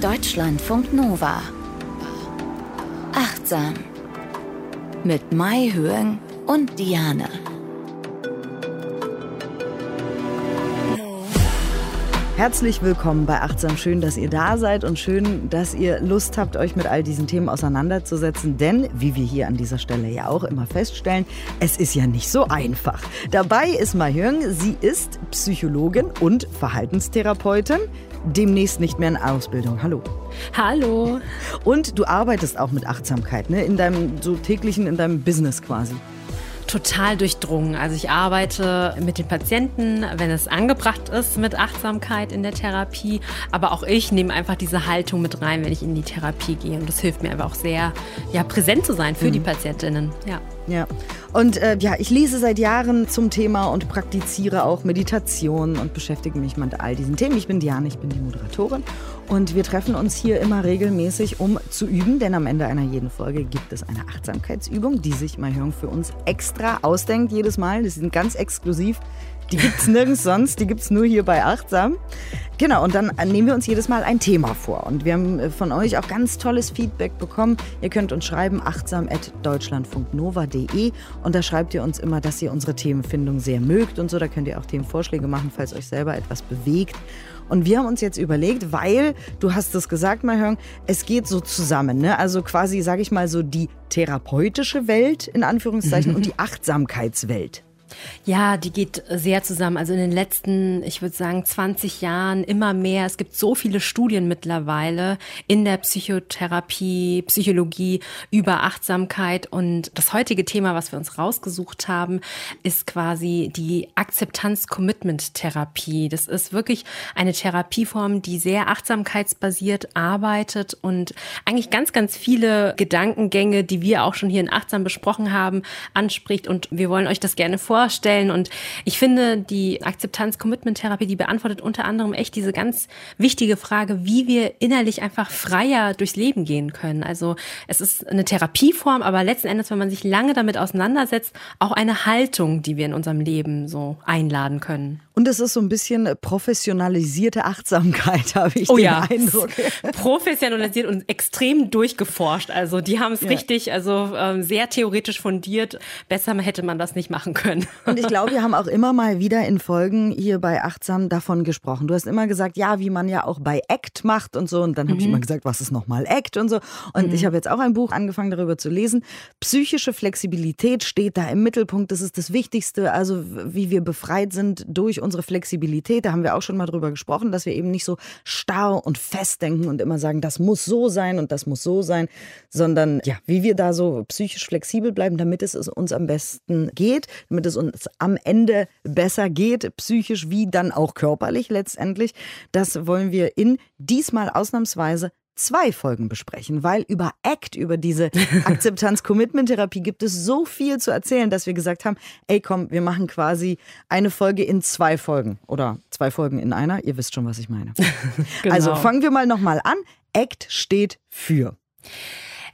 Deutschlandfunk Nova. Achtsam. Mit Mai Höhen und Diane. Herzlich willkommen bei Achtsam. Schön, dass ihr da seid und schön, dass ihr Lust habt, euch mit all diesen Themen auseinanderzusetzen. Denn, wie wir hier an dieser Stelle ja auch immer feststellen, es ist ja nicht so einfach. Dabei ist Mahjong, sie ist Psychologin und Verhaltenstherapeutin. Demnächst nicht mehr in Ausbildung. Hallo. Hallo. Und du arbeitest auch mit Achtsamkeit, ne? In deinem so täglichen, in deinem Business quasi total durchdrungen. Also ich arbeite mit den Patienten, wenn es angebracht ist, mit Achtsamkeit in der Therapie. Aber auch ich nehme einfach diese Haltung mit rein, wenn ich in die Therapie gehe. Und das hilft mir einfach auch sehr, ja, präsent zu sein für mhm. die Patientinnen. Ja. Ja. Und äh, ja, ich lese seit Jahren zum Thema und praktiziere auch Meditation und beschäftige mich mit all diesen Themen. Ich bin Diane, ich bin die Moderatorin und wir treffen uns hier immer regelmäßig, um zu üben, denn am Ende einer jeden Folge gibt es eine Achtsamkeitsübung, die sich Mahjong für uns extra ausdenkt jedes Mal. Das sind ganz exklusiv die gibt es nirgends sonst, die gibt es nur hier bei Achtsam. Genau, und dann nehmen wir uns jedes Mal ein Thema vor. Und wir haben äh, von euch auch ganz tolles Feedback bekommen. Ihr könnt uns schreiben, achtsam.deutschlandfunknova.de. Und da schreibt ihr uns immer, dass ihr unsere Themenfindung sehr mögt und so. Da könnt ihr auch Themenvorschläge machen, falls euch selber etwas bewegt. Und wir haben uns jetzt überlegt, weil, du hast es gesagt, Mahjong, es geht so zusammen. Ne? Also quasi, sage ich mal, so die therapeutische Welt in Anführungszeichen und die Achtsamkeitswelt. Ja, die geht sehr zusammen. Also in den letzten, ich würde sagen, 20 Jahren immer mehr. Es gibt so viele Studien mittlerweile in der Psychotherapie, Psychologie über Achtsamkeit. Und das heutige Thema, was wir uns rausgesucht haben, ist quasi die Akzeptanz-Commitment-Therapie. Das ist wirklich eine Therapieform, die sehr achtsamkeitsbasiert arbeitet und eigentlich ganz, ganz viele Gedankengänge, die wir auch schon hier in Achtsam besprochen haben, anspricht. Und wir wollen euch das gerne vorstellen vorstellen. Und ich finde, die Akzeptanz-Commitment-Therapie, die beantwortet unter anderem echt diese ganz wichtige Frage, wie wir innerlich einfach freier durchs Leben gehen können. Also es ist eine Therapieform, aber letzten Endes, wenn man sich lange damit auseinandersetzt, auch eine Haltung, die wir in unserem Leben so einladen können. Und es ist so ein bisschen professionalisierte Achtsamkeit, habe ich oh, den ja. Eindruck. Professionalisiert und extrem durchgeforscht. Also die haben es ja. richtig, also ähm, sehr theoretisch fundiert. Besser hätte man das nicht machen können. Und ich glaube, wir haben auch immer mal wieder in Folgen hier bei Achtsam davon gesprochen. Du hast immer gesagt, ja, wie man ja auch bei ACT macht und so. Und dann habe mhm. ich immer gesagt, was ist nochmal ACT und so. Und mhm. ich habe jetzt auch ein Buch angefangen, darüber zu lesen. Psychische Flexibilität steht da im Mittelpunkt. Das ist das Wichtigste. Also wie wir befreit sind durch unsere Flexibilität. Da haben wir auch schon mal drüber gesprochen, dass wir eben nicht so starr und fest denken und immer sagen, das muss so sein und das muss so sein, sondern ja, wie wir da so psychisch flexibel bleiben, damit es uns am besten geht, damit es uns am Ende besser geht, psychisch wie dann auch körperlich letztendlich. Das wollen wir in diesmal ausnahmsweise zwei Folgen besprechen, weil über ACT, über diese Akzeptanz-Commitment-Therapie gibt es so viel zu erzählen, dass wir gesagt haben, ey komm, wir machen quasi eine Folge in zwei Folgen oder zwei Folgen in einer. Ihr wisst schon, was ich meine. genau. Also fangen wir mal nochmal an. ACT steht für.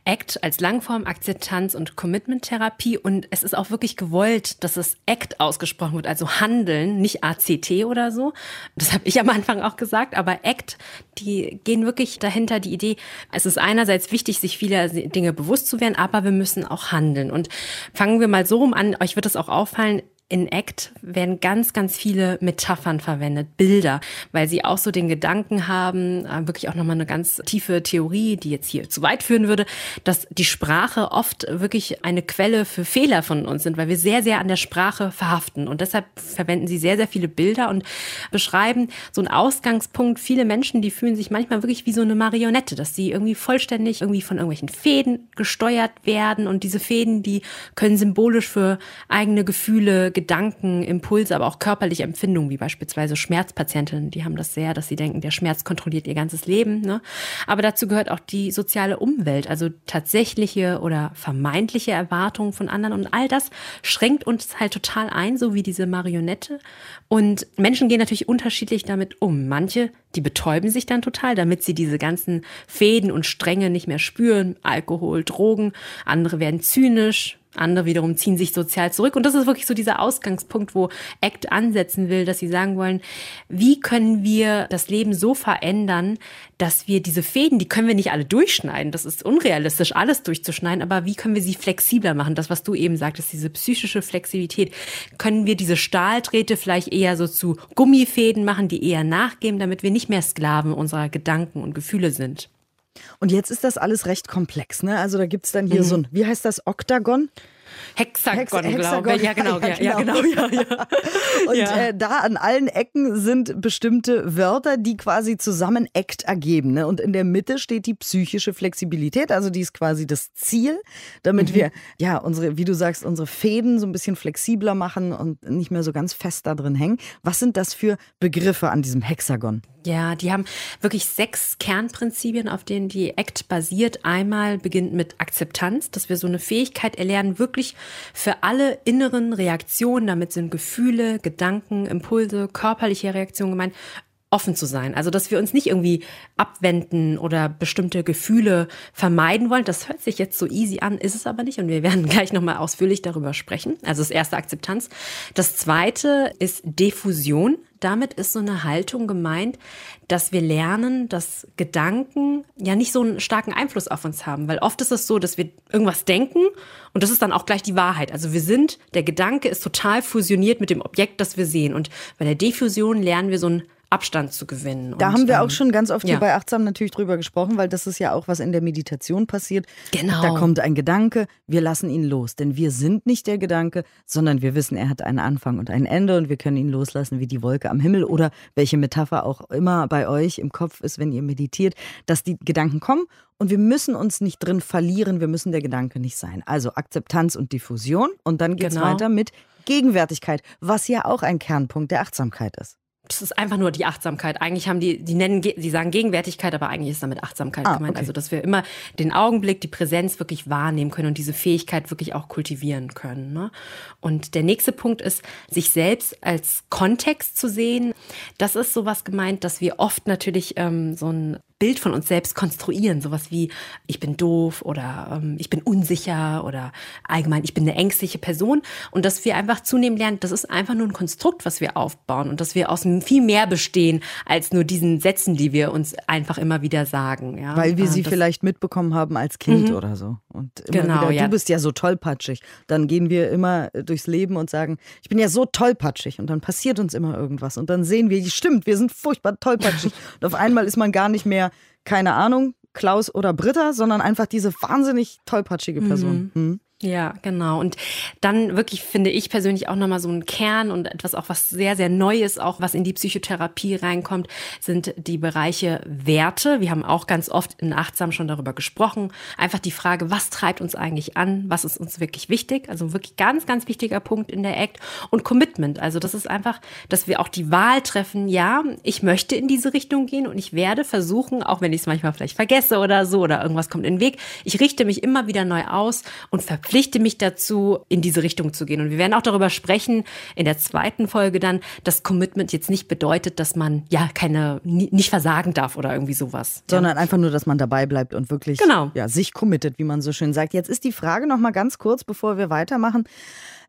ACT als Langform Akzeptanz- und Commitment-Therapie. Und es ist auch wirklich gewollt, dass es ACT ausgesprochen wird, also Handeln, nicht ACT oder so. Das habe ich am Anfang auch gesagt, aber ACT, die gehen wirklich dahinter die Idee, es ist einerseits wichtig, sich vieler Dinge bewusst zu werden, aber wir müssen auch handeln. Und fangen wir mal so rum an, euch wird es auch auffallen, in ACT werden ganz, ganz viele Metaphern verwendet, Bilder, weil sie auch so den Gedanken haben, äh, wirklich auch nochmal eine ganz tiefe Theorie, die jetzt hier zu weit führen würde, dass die Sprache oft wirklich eine Quelle für Fehler von uns sind, weil wir sehr, sehr an der Sprache verhaften. Und deshalb verwenden sie sehr, sehr viele Bilder und beschreiben so einen Ausgangspunkt. Viele Menschen, die fühlen sich manchmal wirklich wie so eine Marionette, dass sie irgendwie vollständig irgendwie von irgendwelchen Fäden gesteuert werden. Und diese Fäden, die können symbolisch für eigene Gefühle, Gedanken, Impulse, aber auch körperliche Empfindungen, wie beispielsweise Schmerzpatientinnen, die haben das sehr, dass sie denken, der Schmerz kontrolliert ihr ganzes Leben. Ne? Aber dazu gehört auch die soziale Umwelt, also tatsächliche oder vermeintliche Erwartungen von anderen. Und all das schränkt uns halt total ein, so wie diese Marionette. Und Menschen gehen natürlich unterschiedlich damit um. Manche, die betäuben sich dann total, damit sie diese ganzen Fäden und Stränge nicht mehr spüren. Alkohol, Drogen. Andere werden zynisch, Andere wiederum ziehen sich sozial zurück. Und das ist wirklich so dieser Ausgangspunkt, wo ACT ansetzen will, dass sie sagen wollen, wie können wir das Leben so verändern, dass wir diese Fäden, die können wir nicht alle durchschneiden. Das ist unrealistisch, alles durchzuschneiden. Aber wie können wir sie flexibler machen? Das, was du eben sagtest, diese psychische Flexibilität. Können wir diese Stahldrähte vielleicht eher so zu Gummifäden machen, die eher nachgeben, damit wir nicht mehr Sklaven unserer Gedanken und Gefühle sind? Und jetzt ist das alles recht komplex, ne? Also da gibt es dann hier mhm. so ein, wie heißt das, Oktagon? Hexagon, Hex Hexagon, glaube ich. Ja, genau, ja, ja, genau. Ja, ja. Und. Äh, da an allen Ecken sind bestimmte Wörter, die quasi zusammen Act ergeben. Ne? Und in der Mitte steht die psychische Flexibilität, also die ist quasi das Ziel, damit mhm. wir, ja, unsere, wie du sagst, unsere Fäden so ein bisschen flexibler machen und nicht mehr so ganz fest da drin hängen. Was sind das für Begriffe an diesem Hexagon? Ja, die haben wirklich sechs Kernprinzipien, auf denen die ACT basiert. Einmal beginnt mit Akzeptanz, dass wir so eine Fähigkeit erlernen, wirklich für alle inneren Reaktionen, damit sind Gefühle, Gedanken, Impulse, körperliche Reaktionen gemeint, offen zu sein. Also, dass wir uns nicht irgendwie abwenden oder bestimmte Gefühle vermeiden wollen. Das hört sich jetzt so easy an, ist es aber nicht. Und wir werden gleich nochmal ausführlich darüber sprechen. Also, das erste Akzeptanz. Das zweite ist Diffusion. Damit ist so eine Haltung gemeint, dass wir lernen, dass Gedanken ja nicht so einen starken Einfluss auf uns haben. Weil oft ist es so, dass wir irgendwas denken und das ist dann auch gleich die Wahrheit. Also wir sind, der Gedanke ist total fusioniert mit dem Objekt, das wir sehen. Und bei der Diffusion lernen wir so ein Abstand zu gewinnen. Da und, haben wir auch ähm, schon ganz oft ja. hier bei Achtsam natürlich drüber gesprochen, weil das ist ja auch, was in der Meditation passiert. Genau. Da kommt ein Gedanke, wir lassen ihn los. Denn wir sind nicht der Gedanke, sondern wir wissen, er hat einen Anfang und ein Ende und wir können ihn loslassen wie die Wolke am Himmel oder welche Metapher auch immer bei euch im Kopf ist, wenn ihr meditiert, dass die Gedanken kommen und wir müssen uns nicht drin verlieren, wir müssen der Gedanke nicht sein. Also Akzeptanz und Diffusion und dann geht es genau. weiter mit Gegenwärtigkeit, was ja auch ein Kernpunkt der Achtsamkeit ist das ist einfach nur die Achtsamkeit. Eigentlich haben die, die nennen, sie sagen Gegenwärtigkeit, aber eigentlich ist damit Achtsamkeit ah, gemeint. Okay. Also, dass wir immer den Augenblick, die Präsenz wirklich wahrnehmen können und diese Fähigkeit wirklich auch kultivieren können. Ne? Und der nächste Punkt ist, sich selbst als Kontext zu sehen. Das ist sowas gemeint, dass wir oft natürlich ähm, so ein Bild von uns selbst konstruieren. Sowas wie, ich bin doof oder ähm, ich bin unsicher oder allgemein, ich bin eine ängstliche Person. Und dass wir einfach zunehmend lernen, das ist einfach nur ein Konstrukt, was wir aufbauen und dass wir aus viel mehr bestehen als nur diesen Sätzen, die wir uns einfach immer wieder sagen. Ja? Weil wir sie das vielleicht mitbekommen haben als Kind mhm. oder so. Und immer genau, wieder, ja. du bist ja so tollpatschig. Dann gehen wir immer durchs Leben und sagen, ich bin ja so tollpatschig. Und dann passiert uns immer irgendwas. Und dann sehen wir, stimmt, wir sind furchtbar tollpatschig. und auf einmal ist man gar nicht mehr keine Ahnung, Klaus oder Britta, sondern einfach diese wahnsinnig tollpatschige Person. Mhm. Mhm. Ja, genau. Und dann wirklich finde ich persönlich auch nochmal so ein Kern und etwas auch was sehr, sehr Neues, auch was in die Psychotherapie reinkommt, sind die Bereiche Werte. Wir haben auch ganz oft in Achtsam schon darüber gesprochen. Einfach die Frage, was treibt uns eigentlich an? Was ist uns wirklich wichtig? Also wirklich ganz, ganz wichtiger Punkt in der Act. Und Commitment. Also das ist einfach, dass wir auch die Wahl treffen. Ja, ich möchte in diese Richtung gehen und ich werde versuchen, auch wenn ich es manchmal vielleicht vergesse oder so oder irgendwas kommt in den Weg, ich richte mich immer wieder neu aus und verpflichte mich dazu, in diese Richtung zu gehen. Und wir werden auch darüber sprechen in der zweiten Folge dann, dass Commitment jetzt nicht bedeutet, dass man ja keine, nicht versagen darf oder irgendwie sowas. Sondern ja. einfach nur, dass man dabei bleibt und wirklich genau. ja, sich committet, wie man so schön sagt. Jetzt ist die Frage noch mal ganz kurz, bevor wir weitermachen.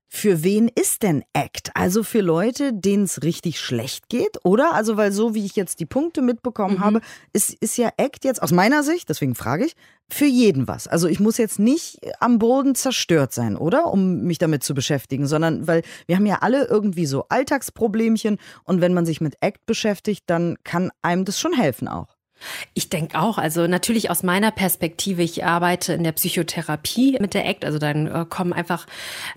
Für wen ist denn ACT? Also für Leute, denen es richtig schlecht geht, oder? Also, weil so wie ich jetzt die Punkte mitbekommen mhm. habe, ist, ist ja ACT jetzt aus meiner Sicht, deswegen frage ich, für jeden was. Also ich muss jetzt nicht am Boden zerstört sein, oder? Um mich damit zu beschäftigen, sondern weil wir haben ja alle irgendwie so Alltagsproblemchen und wenn man sich mit ACT beschäftigt, dann kann einem das schon helfen auch. Ich denke auch, also natürlich aus meiner Perspektive, ich arbeite in der Psychotherapie mit der ACT, also dann äh, kommen einfach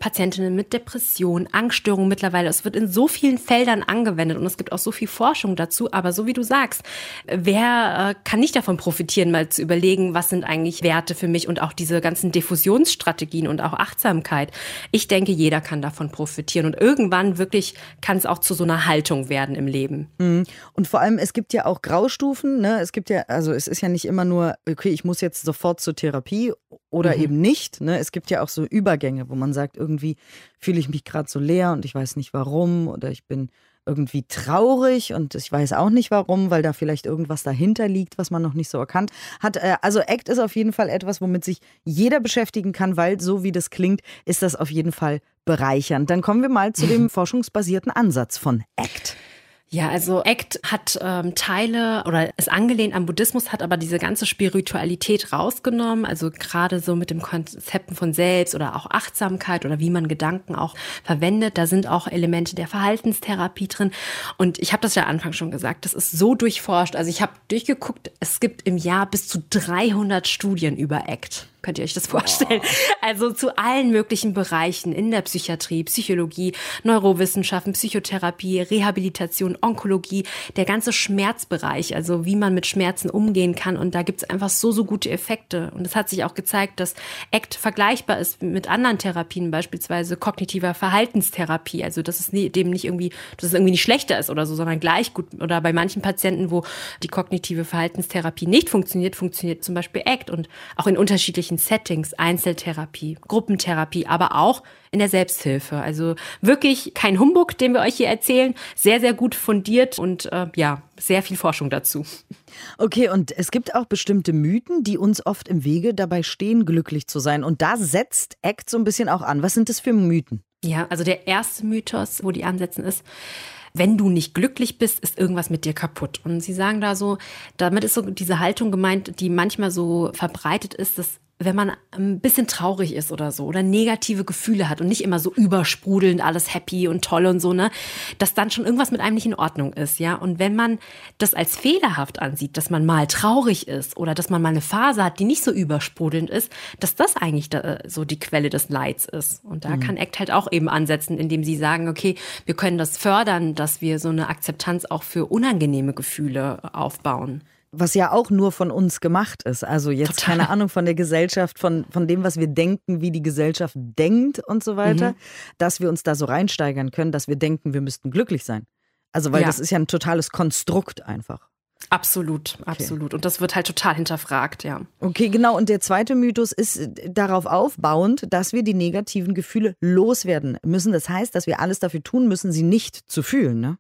Patientinnen mit Depression, Angststörungen mittlerweile. Es wird in so vielen Feldern angewendet und es gibt auch so viel Forschung dazu. Aber so wie du sagst, wer äh, kann nicht davon profitieren, mal zu überlegen, was sind eigentlich Werte für mich und auch diese ganzen Diffusionsstrategien und auch Achtsamkeit. Ich denke, jeder kann davon profitieren und irgendwann wirklich kann es auch zu so einer Haltung werden im Leben. Mhm. Und vor allem, es gibt ja auch Graustufen, ne? Es es gibt ja, also es ist ja nicht immer nur, okay, ich muss jetzt sofort zur Therapie oder mhm. eben nicht. Ne? Es gibt ja auch so Übergänge, wo man sagt, irgendwie fühle ich mich gerade so leer und ich weiß nicht warum oder ich bin irgendwie traurig und ich weiß auch nicht warum, weil da vielleicht irgendwas dahinter liegt, was man noch nicht so erkannt hat. Äh, also ACT ist auf jeden Fall etwas, womit sich jeder beschäftigen kann, weil so wie das klingt, ist das auf jeden Fall bereichernd. Dann kommen wir mal zu dem forschungsbasierten Ansatz von ACT. Ja, also ACT hat ähm, Teile oder ist angelehnt am Buddhismus, hat aber diese ganze Spiritualität rausgenommen. Also gerade so mit dem Konzepten von Selbst oder auch Achtsamkeit oder wie man Gedanken auch verwendet. Da sind auch Elemente der Verhaltenstherapie drin. Und ich habe das ja Anfang schon gesagt, das ist so durchforscht. Also ich habe durchgeguckt, es gibt im Jahr bis zu 300 Studien über ACT. Könnt ihr euch das vorstellen? Oh. Also zu allen möglichen Bereichen in der Psychiatrie, Psychologie, Neurowissenschaften, Psychotherapie, Rehabilitation, Onkologie, der ganze Schmerzbereich, also wie man mit Schmerzen umgehen kann. Und da gibt's einfach so, so gute Effekte. Und es hat sich auch gezeigt, dass ACT vergleichbar ist mit anderen Therapien, beispielsweise kognitiver Verhaltenstherapie. Also dass es dem nicht irgendwie, dass es irgendwie nicht schlechter ist oder so, sondern gleich gut. Oder bei manchen Patienten, wo die kognitive Verhaltenstherapie nicht funktioniert, funktioniert zum Beispiel ACT und auch in unterschiedlichen unterschiedlichen Settings, Einzeltherapie, Gruppentherapie, aber auch in der Selbsthilfe. Also wirklich kein Humbug, den wir euch hier erzählen. Sehr, sehr gut fundiert und äh, ja, sehr viel Forschung dazu. Okay, und es gibt auch bestimmte Mythen, die uns oft im Wege dabei stehen, glücklich zu sein. Und da setzt ACT so ein bisschen auch an. Was sind das für Mythen? Ja, also der erste Mythos, wo die ansetzen, ist, wenn du nicht glücklich bist, ist irgendwas mit dir kaputt. Und sie sagen da so, damit ist so diese Haltung gemeint, die manchmal so verbreitet ist, dass wenn man ein bisschen traurig ist oder so oder negative Gefühle hat und nicht immer so übersprudelnd alles happy und toll und so, ne, dass dann schon irgendwas mit einem nicht in Ordnung ist, ja. Und wenn man das als fehlerhaft ansieht, dass man mal traurig ist oder dass man mal eine Phase hat, die nicht so übersprudelnd ist, dass das eigentlich da, so die Quelle des Leids ist. Und da mhm. kann ACT halt auch eben ansetzen, indem sie sagen, okay, wir können das fördern, dass wir so eine Akzeptanz auch für unangenehme Gefühle aufbauen was ja auch nur von uns gemacht ist. Also jetzt Total. keine Ahnung von der Gesellschaft, von, von dem, was wir denken, wie die Gesellschaft denkt und so weiter, mhm. dass wir uns da so reinsteigern können, dass wir denken, wir müssten glücklich sein. Also weil ja. das ist ja ein totales Konstrukt einfach. Absolut, absolut. Okay. Und das wird halt total hinterfragt, ja. Okay, genau. Und der zweite Mythos ist darauf aufbauend, dass wir die negativen Gefühle loswerden müssen. Das heißt, dass wir alles dafür tun müssen, sie nicht zu fühlen, ne?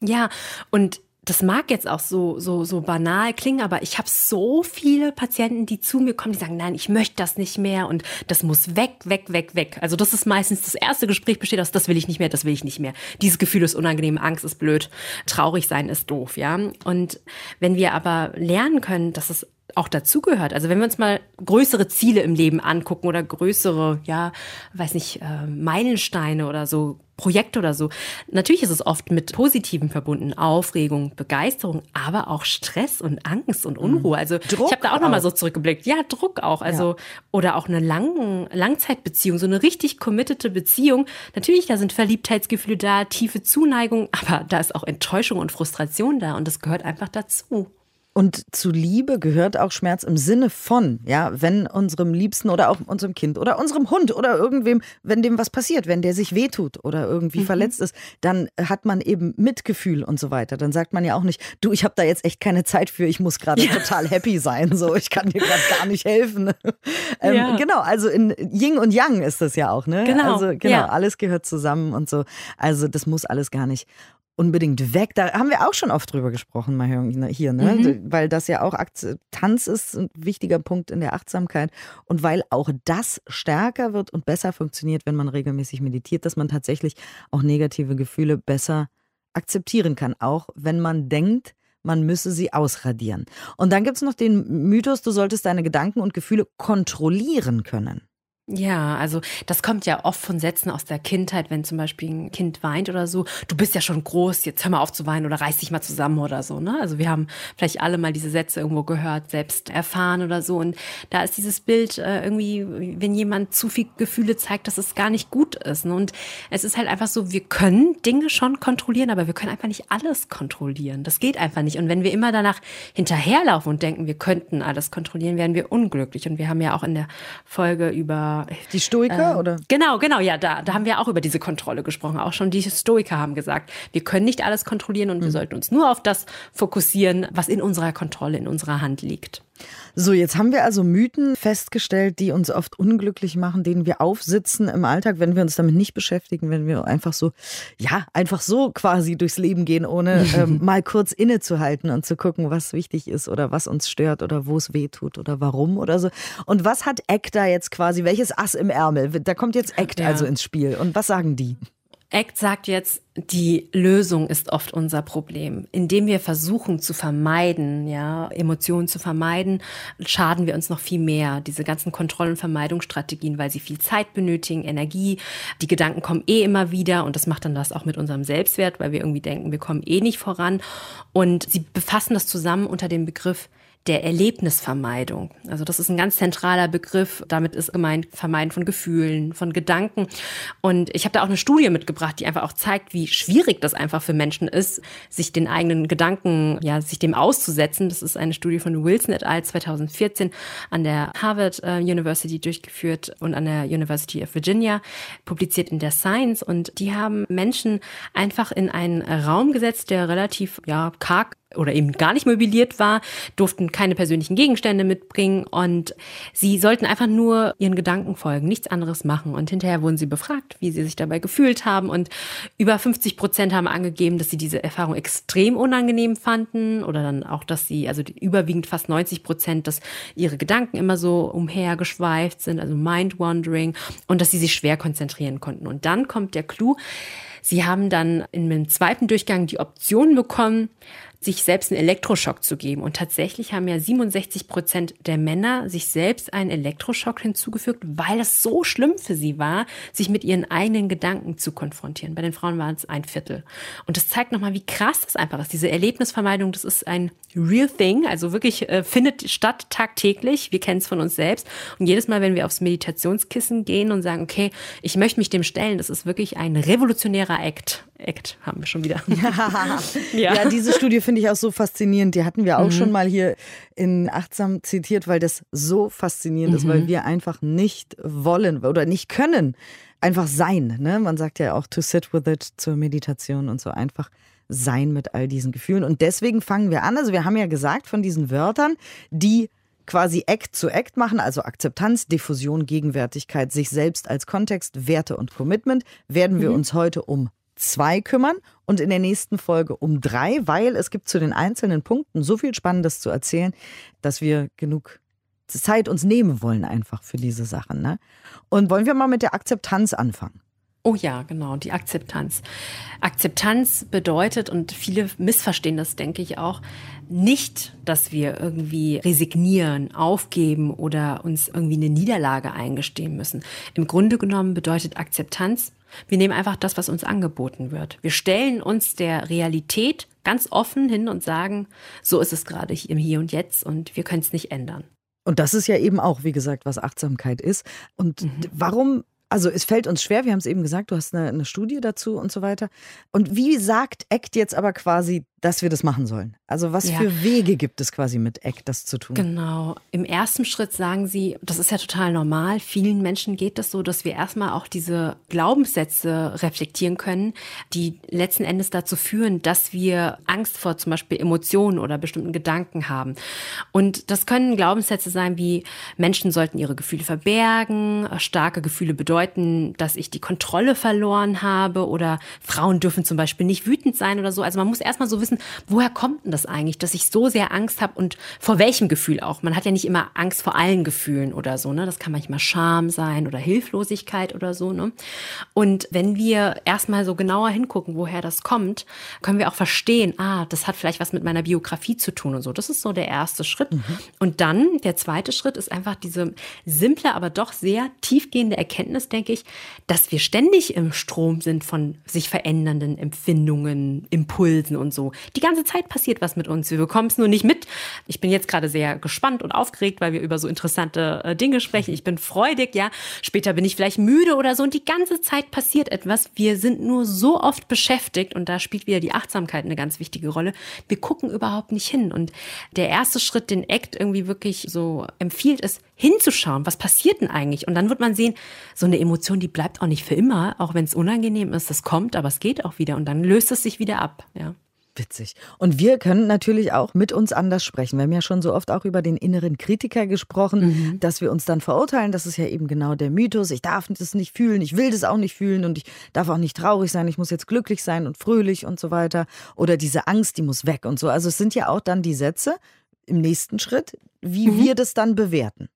Ja, und das mag jetzt auch so, so, so banal klingen, aber ich habe so viele Patienten, die zu mir kommen, die sagen, nein, ich möchte das nicht mehr und das muss weg, weg, weg, weg. Also das ist meistens das erste Gespräch besteht aus, das will ich nicht mehr, das will ich nicht mehr. Dieses Gefühl ist unangenehm, Angst ist blöd, traurig sein ist doof, ja. Und wenn wir aber lernen können, dass es auch dazugehört. Also wenn wir uns mal größere Ziele im Leben angucken oder größere, ja, weiß nicht, äh, Meilensteine oder so, Projekte oder so. Natürlich ist es oft mit Positiven verbunden, Aufregung, Begeisterung, aber auch Stress und Angst und Unruhe. Mhm. Also Druck ich habe da auch nochmal so zurückgeblickt. Ja, Druck auch. Also ja. oder auch eine langen Langzeitbeziehung, so eine richtig committete Beziehung. Natürlich, da sind Verliebtheitsgefühle da, tiefe Zuneigung, aber da ist auch Enttäuschung und Frustration da und das gehört einfach dazu. Und zu Liebe gehört auch Schmerz im Sinne von, ja, wenn unserem Liebsten oder auch unserem Kind oder unserem Hund oder irgendwem, wenn dem was passiert, wenn der sich wehtut oder irgendwie mhm. verletzt ist, dann hat man eben Mitgefühl und so weiter. Dann sagt man ja auch nicht, du, ich habe da jetzt echt keine Zeit für, ich muss gerade ja. total happy sein, so, ich kann dir gerade gar nicht helfen. ähm, ja. Genau, also in Yin und Yang ist das ja auch, ne? Genau. Also genau, ja. alles gehört zusammen und so. Also das muss alles gar nicht unbedingt weg. Da haben wir auch schon oft drüber gesprochen, mal hier, ne? Mhm. Weil das ja auch Akzeptanz ist, ein wichtiger Punkt in der Achtsamkeit. Und weil auch das stärker wird und besser funktioniert, wenn man regelmäßig meditiert, dass man tatsächlich auch negative Gefühle besser akzeptieren kann. Auch wenn man denkt, man müsse sie ausradieren. Und dann gibt es noch den Mythos, du solltest deine Gedanken und Gefühle kontrollieren können. Ja, also das kommt ja oft von Sätzen aus der Kindheit, wenn zum Beispiel ein Kind weint oder so, du bist ja schon groß, jetzt hör mal auf zu weinen oder reiß dich mal zusammen oder so. Ne? Also wir haben vielleicht alle mal diese Sätze irgendwo gehört, selbst erfahren oder so. Und da ist dieses Bild äh, irgendwie, wenn jemand zu viel Gefühle zeigt, dass es gar nicht gut ist. Ne? Und es ist halt einfach so, wir können Dinge schon kontrollieren, aber wir können einfach nicht alles kontrollieren. Das geht einfach nicht. Und wenn wir immer danach hinterherlaufen und denken, wir könnten alles kontrollieren, werden wir unglücklich. Und wir haben ja auch in der Folge über Die Stoiker, äh, oder? Genau, genau, ja, da, da haben wir auch über diese Kontrolle gesprochen. Auch schon die Stoiker haben gesagt, wir können nicht alles kontrollieren und mhm. wir sollten uns nur auf das fokussieren, was in unserer Kontrolle, in unserer Hand liegt. So, jetzt haben wir also Mythen festgestellt, die uns oft unglücklich machen, denen wir aufsitzen im Alltag, wenn wir uns damit nicht beschäftigen, wenn wir einfach so, ja, einfach so quasi durchs Leben gehen, ohne ähm, mal kurz innezuhalten und zu gucken, was wichtig ist oder was uns stört oder wo es weh tut oder warum oder so. Und was hat ACT da jetzt quasi, welches Ass im Ärmel? Da kommt jetzt ACT ja. also ins Spiel. Und was sagen die? ACT sagt jetzt, die Lösung ist oft unser Problem. Indem wir versuchen zu vermeiden, ja, Emotionen zu vermeiden, schaden wir uns noch viel mehr. Diese ganzen Kontroll- und Vermeidungsstrategien, weil sie viel Zeit benötigen, Energie. Die Gedanken kommen eh immer wieder und das macht dann das auch mit unserem Selbstwert, weil wir irgendwie denken, wir kommen eh nicht voran. Und sie befassen das zusammen unter dem Begriff der Erlebnisvermeidung. Also das ist ein ganz zentraler Begriff. Damit ist gemeint Vermeiden von Gefühlen, von Gedanken. Und ich habe da auch eine Studie mitgebracht, die einfach auch zeigt, wie schwierig das einfach für Menschen ist, sich den eigenen Gedanken, ja, sich dem auszusetzen. Das ist eine Studie von Wilson et al. 2014 an der Harvard äh, University durchgeführt und an der University of Virginia, publiziert in der Science. Und die haben Menschen einfach in einen Raum gesetzt, der relativ, ja, karg oder eben gar nicht mobiliert war, durften keine persönlichen Gegenstände mitbringen und sie sollten einfach nur ihren Gedanken folgen, nichts anderes machen. Und hinterher wurden sie befragt, wie sie sich dabei gefühlt haben. Und über 50 Prozent haben angegeben, dass sie diese Erfahrung extrem unangenehm fanden oder dann auch, dass sie, also überwiegend fast 90 Prozent, dass ihre Gedanken immer so umhergeschweift sind, also Mind-Wandering und dass sie sich schwer konzentrieren konnten. Und dann kommt der Clou. Sie haben dann in einem zweiten Durchgang die Option bekommen, sich selbst einen Elektroschock zu geben. Und tatsächlich haben ja 67 Prozent der Männer sich selbst einen Elektroschock hinzugefügt, weil es so schlimm für sie war, sich mit ihren eigenen Gedanken zu konfrontieren. Bei den Frauen waren es ein Viertel. Und das zeigt nochmal, wie krass das einfach ist. Diese Erlebnisvermeidung, das ist ein real thing, also wirklich äh, findet statt tagtäglich. Wir kennen es von uns selbst. Und jedes Mal, wenn wir aufs Meditationskissen gehen und sagen, okay, ich möchte mich dem stellen, das ist wirklich ein revolutionärer Act. Act haben wir schon wieder. Ja, ja. ja diese Studie finde ich auch so faszinierend. Die hatten wir auch mhm. schon mal hier in Achtsam zitiert, weil das so faszinierend mhm. ist, weil mhm. wir einfach nicht wollen oder nicht können. Einfach sein. Ne? Man sagt ja auch to sit with it zur Meditation und so einfach sein mit all diesen Gefühlen. Und deswegen fangen wir an. Also wir haben ja gesagt von diesen Wörtern, die quasi Act zu Act machen, also Akzeptanz, Diffusion, Gegenwärtigkeit, sich selbst als Kontext, Werte und Commitment, werden wir mhm. uns heute um zwei kümmern und in der nächsten Folge um drei, weil es gibt zu den einzelnen Punkten so viel Spannendes zu erzählen, dass wir genug Zeit uns nehmen wollen einfach für diese Sachen. Ne? Und wollen wir mal mit der Akzeptanz anfangen? Oh ja, genau, die Akzeptanz. Akzeptanz bedeutet, und viele missverstehen das, denke ich auch, nicht, dass wir irgendwie resignieren, aufgeben oder uns irgendwie eine Niederlage eingestehen müssen. Im Grunde genommen bedeutet Akzeptanz, wir nehmen einfach das, was uns angeboten wird. Wir stellen uns der Realität ganz offen hin und sagen, so ist es gerade im Hier und Jetzt und wir können es nicht ändern. Und das ist ja eben auch, wie gesagt, was Achtsamkeit ist. Und mhm. warum also es fällt uns schwer, wir haben es eben gesagt, du hast eine, eine, Studie dazu und so weiter. Und wie sagt ACT jetzt aber quasi, dass wir das machen sollen? Also was ja. für Wege gibt es quasi mit ACT, das zu tun? Genau. Im ersten Schritt sagen sie, das ist ja total normal, vielen Menschen geht das so, dass wir erstmal auch diese Glaubenssätze reflektieren können, die letzten Endes dazu führen, dass wir Angst vor zum Beispiel Emotionen oder bestimmten Gedanken haben. Und das können Glaubenssätze sein wie Menschen sollten ihre Gefühle verbergen, starke Gefühle bedeuten, dass ich die Kontrolle verloren habe oder Frauen dürfen zum Beispiel nicht wütend sein oder so. Also man muss erstmal so wissen, woher kommt denn das eigentlich, dass ich so sehr Angst habe und vor welchem Gefühl auch. Man hat ja nicht immer Angst vor allen Gefühlen oder so. Ne? Das kann manchmal Scham sein oder Hilflosigkeit oder so. Ne? Und wenn wir erstmal so genauer hingucken, woher das kommt, können wir auch verstehen, ah, das hat vielleicht was mit meiner Biografie zu tun und so. Das ist so der erste Schritt. Mhm. Und dann der zweite Schritt ist einfach diese simple, aber doch sehr tiefgehende Erkenntnis, denke ich, dass wir ständig im Strom sind von sich verändernden Empfindungen, Impulsen und so. Die ganze Zeit passiert was mit uns. Wir bekommen es nur nicht mit. Ich bin jetzt gerade sehr gespannt und aufgeregt, weil wir über so interessante äh, Dinge sprechen. Ich bin freudig, ja. Später bin ich vielleicht müde oder so und die ganze Zeit passiert etwas. Wir sind nur so oft beschäftigt und da spielt wieder die Achtsamkeit eine ganz wichtige Rolle. Wir gucken überhaupt nicht hin und der erste Schritt, den ACT irgendwie wirklich so empfiehlt, ist hinzuschauen, was passiert denn eigentlich? Und dann wird man sehen, so eine Emotion, die bleibt auch nicht für immer, auch wenn es unangenehm ist, das kommt, aber es geht auch wieder und dann löst es sich wieder ab, ja. Witzig. Und wir können natürlich auch mit uns anders sprechen. Wir haben ja schon so oft auch über den inneren Kritiker gesprochen, mhm. dass wir uns dann verurteilen. Das ist ja eben genau der Mythos. Ich darf das nicht fühlen, ich will das auch nicht fühlen und ich darf auch nicht traurig sein. Ich muss jetzt glücklich sein und fröhlich und so weiter. Oder diese Angst, die muss weg und so. Also es sind ja auch dann die Sätze im nächsten Schritt, wie mhm. wir das dann bewerten.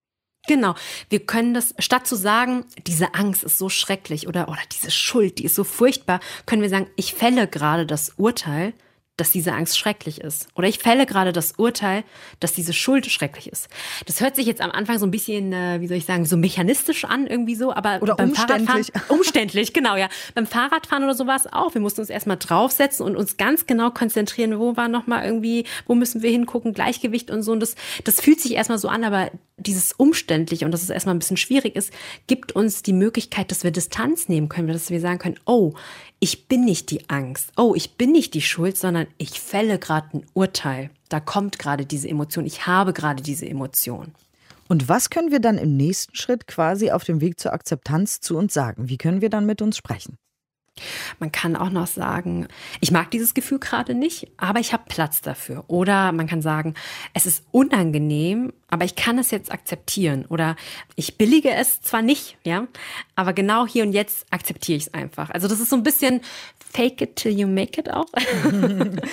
Genau. Wir können das, statt zu sagen, diese Angst ist so schrecklich oder, oder diese Schuld, die ist so furchtbar, können wir sagen, ich fälle gerade das Urteil, dass diese Angst schrecklich ist. Oder ich fälle gerade das Urteil, dass diese Schuld schrecklich ist. Das hört sich jetzt am Anfang so ein bisschen, äh, wie soll ich sagen, so mechanistisch an irgendwie so, aber oder beim umständlich. Fahrradfahren umständlich, genau ja. Beim Fahrradfahren oder so war es auch. Wir mussten uns erstmal draufsetzen und uns ganz genau konzentrieren, wo war nochmal irgendwie, wo müssen wir hingucken, Gleichgewicht und so. Und das, das fühlt sich erstmal so an, aber dieses umständlich und dass es erstmal ein bisschen schwierig ist, gibt uns die Möglichkeit, dass wir Distanz nehmen können, dass wir sagen können, oh, ich bin nicht die Angst, oh, ich bin nicht die Schuld, sondern ich fälle gerade ein Urteil. Da kommt gerade diese Emotion, ich habe gerade diese Emotion. Und was können wir dann im nächsten Schritt quasi auf dem Weg zur Akzeptanz zu uns sagen? Wie können wir dann mit uns sprechen? Man kann auch noch sagen, ich mag dieses Gefühl gerade nicht, aber ich habe Platz dafür. Oder man kann sagen, es ist unangenehm, aber ich kann es jetzt akzeptieren. Oder ich billige es zwar nicht, ja, aber genau hier und jetzt akzeptiere ich es einfach. Also das ist so ein bisschen fake it till you make it auch.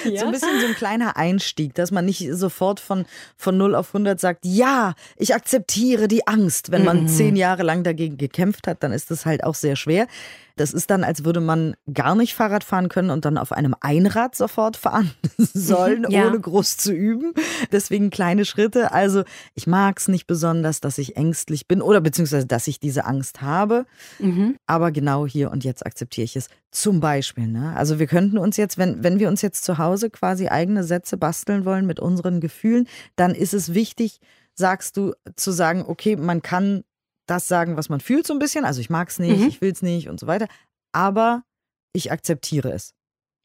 ja? So ein bisschen so ein kleiner Einstieg, dass man nicht sofort von, von 0 auf 100 sagt, ja, ich akzeptiere die Angst. Wenn man mhm. zehn Jahre lang dagegen gekämpft hat, dann ist das halt auch sehr schwer. Das ist dann, als würde man gar nicht Fahrrad fahren können und dann auf einem Einrad sofort fahren sollen, ja. ohne groß zu üben. Deswegen kleine Schritte. Also ich mag es nicht besonders, dass ich ängstlich bin oder beziehungsweise, dass ich diese Angst habe. Mhm. Aber genau hier und jetzt akzeptiere ich es. Zum Beispiel. Ne? Also wir könnten uns jetzt, wenn, wenn wir uns jetzt zu Hause quasi eigene Sätze basteln wollen mit unseren Gefühlen, dann ist es wichtig, sagst du, zu sagen, okay, man kann das sagen, was man fühlt, so ein bisschen. Also ich mag es nicht, mhm. ich will es nicht und so weiter. Aber ich akzeptiere es.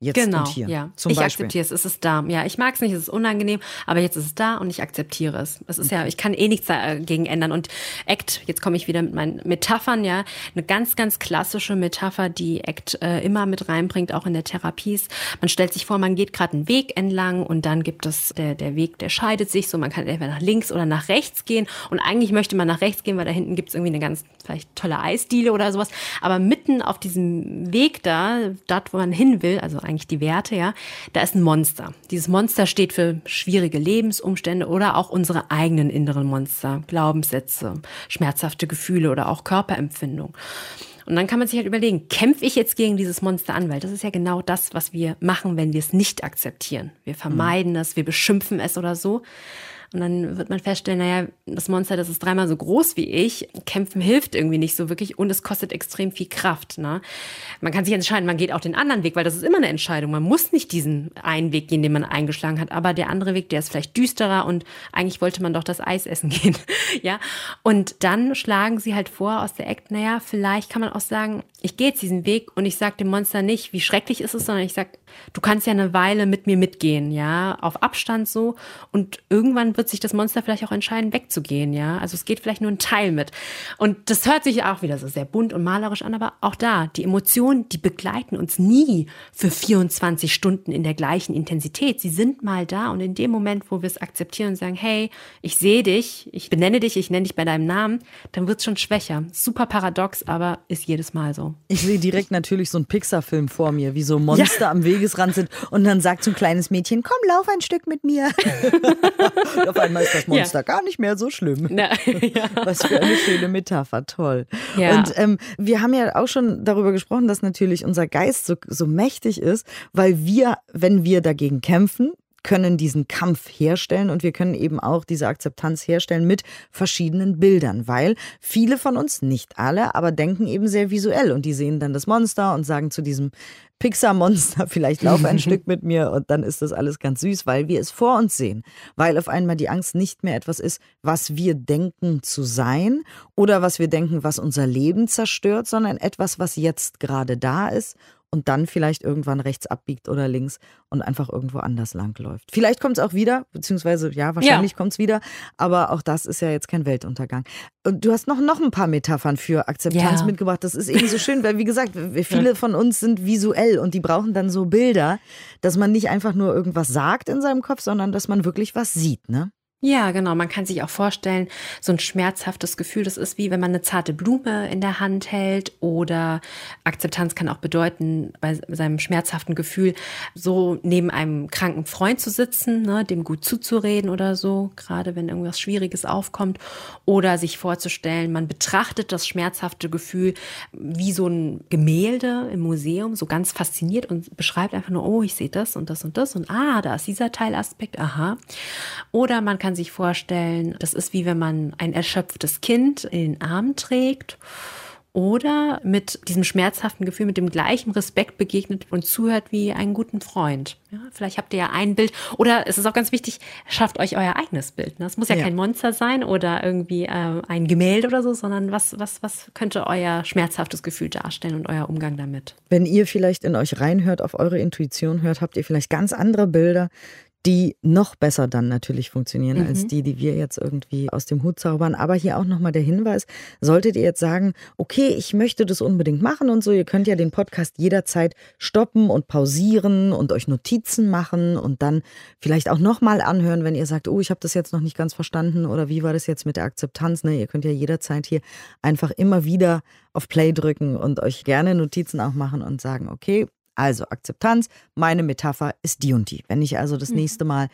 Jetzt genau, und hier. Ja. Zum ich Beispiel. akzeptiere es, es ist da. Ja, ich mag es nicht, es ist unangenehm, aber jetzt ist es da und ich akzeptiere es. Es ist ja, ich kann eh nichts dagegen ändern. Und ACT, jetzt komme ich wieder mit meinen Metaphern, ja, eine ganz, ganz klassische Metapher, die ACT äh, immer mit reinbringt, auch in der Therapie ist. Man stellt sich vor, man geht gerade einen Weg entlang und dann gibt es, der, der Weg, der scheidet sich so, man kann entweder nach links oder nach rechts gehen. Und eigentlich möchte man nach rechts gehen, weil da hinten gibt es irgendwie eine ganz vielleicht tolle Eisdiele oder sowas. Aber mitten auf diesem Weg da, dort, wo man hin will, also eigentlich die Werte, ja, da ist ein Monster. Dieses Monster steht für schwierige Lebensumstände oder auch unsere eigenen inneren Monster, Glaubenssätze, schmerzhafte Gefühle oder auch Körperempfindung. Und dann kann man sich halt überlegen, kämpfe ich jetzt gegen dieses Monster an? Weil das ist ja genau das, was wir machen, wenn wir es nicht akzeptieren. Wir vermeiden es, wir beschimpfen es oder so. Und dann wird man feststellen, naja, das Monster, das ist dreimal so groß wie ich. Kämpfen hilft irgendwie nicht so wirklich und es kostet extrem viel Kraft. Ne? Man kann sich entscheiden, man geht auch den anderen Weg, weil das ist immer eine Entscheidung. Man muss nicht diesen einen Weg gehen, den man eingeschlagen hat. Aber der andere Weg, der ist vielleicht düsterer und eigentlich wollte man doch das Eis essen gehen. ja. Und dann schlagen sie halt vor aus der Act, naja, vielleicht kann man auch sagen, ich gehe jetzt diesen Weg und ich sage dem Monster nicht, wie schrecklich ist es, sondern ich sage, du kannst ja eine Weile mit mir mitgehen, ja, auf Abstand so. Und irgendwann wird sich das Monster vielleicht auch entscheiden, wegzugehen, ja. Also es geht vielleicht nur ein Teil mit. Und das hört sich auch wieder so sehr bunt und malerisch an, aber auch da, die Emotionen, die begleiten uns nie für 24 Stunden in der gleichen Intensität. Sie sind mal da und in dem Moment, wo wir es akzeptieren und sagen, hey, ich sehe dich, ich benenne dich, ich nenne dich bei deinem Namen, dann wird es schon schwächer. Super paradox, aber ist jedes Mal so. Ich sehe direkt natürlich so einen Pixar-Film vor mir, wie so Monster ja. am Wegesrand sind und dann sagt so ein kleines Mädchen, komm, lauf ein Stück mit mir. auf einmal ist das Monster ja. gar nicht mehr so schlimm. Na, ja. Was für eine schöne Metapher, toll. Ja. Und ähm, wir haben ja auch schon darüber gesprochen, dass natürlich unser Geist so, so mächtig ist, weil wir, wenn wir dagegen kämpfen, können diesen Kampf herstellen und wir können eben auch diese Akzeptanz herstellen mit verschiedenen Bildern, weil viele von uns, nicht alle, aber denken eben sehr visuell und die sehen dann das Monster und sagen zu diesem Pixar-Monster, vielleicht lauf ein Stück mit mir und dann ist das alles ganz süß, weil wir es vor uns sehen, weil auf einmal die Angst nicht mehr etwas ist, was wir denken zu sein oder was wir denken, was unser Leben zerstört, sondern etwas, was jetzt gerade da ist und dann vielleicht irgendwann rechts abbiegt oder links und einfach irgendwo anders langläuft. Vielleicht kommt es auch wieder, beziehungsweise ja, wahrscheinlich ja. kommt es wieder, aber auch das ist ja jetzt kein Weltuntergang. Und du hast noch, noch ein paar Metaphern für Akzeptanz ja. mitgebracht. Das ist eben so schön, weil wie gesagt, viele von uns sind visuell und die brauchen dann so Bilder, dass man nicht einfach nur irgendwas sagt in seinem Kopf, sondern dass man wirklich was sieht, ne? Ja, genau. Man kann sich auch vorstellen, so ein schmerzhaftes Gefühl, das ist wie wenn man eine zarte Blume in der Hand hält oder Akzeptanz kann auch bedeuten, bei seinem schmerzhaften Gefühl so neben einem kranken Freund zu sitzen, ne, dem gut zuzureden oder so, gerade wenn irgendwas Schwieriges aufkommt oder sich vorzustellen, man betrachtet das schmerzhafte Gefühl wie so ein Gemälde im Museum, so ganz fasziniert und beschreibt einfach nur, oh, ich sehe das und das und das und ah, da ist dieser Teilaspekt, aha. Oder man kann kann sich vorstellen, das ist wie wenn man ein erschöpftes Kind in den Arm trägt oder mit diesem schmerzhaften Gefühl, mit dem gleichen Respekt begegnet und zuhört wie einen guten Freund. Ja, vielleicht habt ihr ja ein Bild oder es ist auch ganz wichtig, schafft euch euer eigenes Bild. Ne? Es muss ja, ja, kein Monster sein oder irgendwie äh, ein Gemälde oder so, sondern was, was, was könnte euer schmerzhaftes Gefühl darstellen und euer Umgang damit? Wenn ihr vielleicht in euch reinhört, auf eure Intuition hört, habt ihr vielleicht ganz andere Bilder, die noch besser dann natürlich funktionieren mhm. als die, die wir jetzt irgendwie aus dem Hut zaubern. Aber hier auch nochmal der Hinweis, solltet ihr jetzt sagen, okay, ich möchte das unbedingt machen und so, ihr könnt ja den Podcast jederzeit stoppen und pausieren und euch Notizen machen und dann vielleicht auch nochmal anhören, wenn ihr sagt, oh, ich habe das jetzt noch nicht ganz verstanden oder wie war das jetzt mit der Akzeptanz. Ne? Ihr könnt ja jederzeit hier einfach immer wieder auf Play drücken und euch gerne Notizen auch machen und sagen, okay, also Akzeptanz, meine Metapher ist die und die. Wenn ich also das mhm. nächste Mal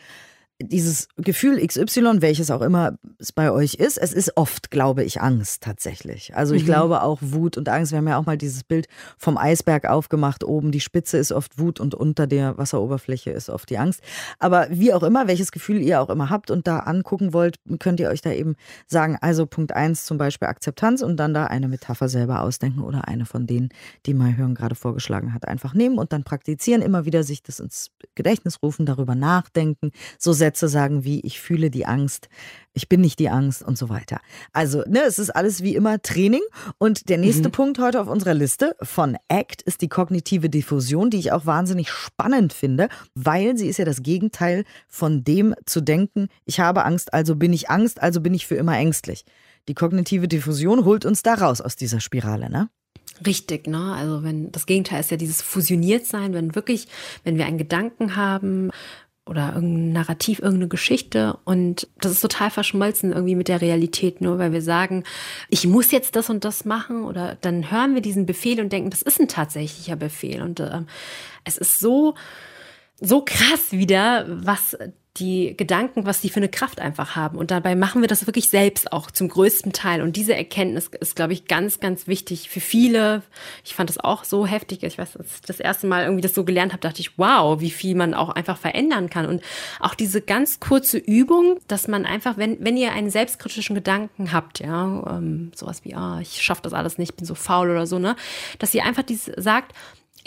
dieses Gefühl XY, welches auch immer es bei euch ist, es ist oft, glaube ich, Angst tatsächlich. Also ich mhm. glaube auch Wut und Angst. Wir haben ja auch mal dieses Bild vom Eisberg aufgemacht. Oben die Spitze ist oft Wut und unter der Wasseroberfläche ist oft die Angst. Aber wie auch immer, welches Gefühl ihr auch immer habt und da angucken wollt, könnt ihr euch da eben sagen, also Punkt eins zum Beispiel Akzeptanz und dann da eine Metapher selber ausdenken oder eine von denen, die mal hören gerade vorgeschlagen hat, einfach nehmen und dann praktizieren, immer wieder sich das ins Gedächtnis rufen, darüber nachdenken, so sehr Sätze sagen wie ich fühle die Angst, ich bin nicht die Angst und so weiter. Also, ne, es ist alles wie immer Training. Und der nächste mhm. Punkt heute auf unserer Liste von ACT ist die kognitive Diffusion, die ich auch wahnsinnig spannend finde, weil sie ist ja das Gegenteil von dem zu denken, ich habe Angst, also bin ich Angst, also bin ich für immer ängstlich. Die kognitive Diffusion holt uns da raus aus dieser Spirale, ne? Richtig, ne? Also wenn das Gegenteil ist ja dieses Fusioniertsein, wenn wirklich, wenn wir einen Gedanken haben, oder irgendein Narrativ, irgendeine Geschichte. Und das ist total verschmolzen irgendwie mit der Realität, nur weil wir sagen, ich muss jetzt das und das machen oder dann hören wir diesen Befehl und denken, das ist ein tatsächlicher Befehl. Und äh, es ist so so krass wieder, was die Gedanken, was die für eine Kraft einfach haben. Und dabei machen wir das wirklich selbst auch zum größten Teil. Und diese Erkenntnis ist, glaube ich, ganz, ganz wichtig für viele. Ich fand das auch so heftig. Ich weiß, als ich das erste Mal irgendwie das so gelernt habe, dachte ich, wow, wie viel man auch einfach verändern kann. Und auch diese ganz kurze Übung, dass man einfach, wenn, wenn ihr einen selbstkritischen Gedanken habt, ja, ähm, sowas wie, ah, ich schaffe das alles nicht, bin so faul oder so, ne, dass ihr einfach dies sagt,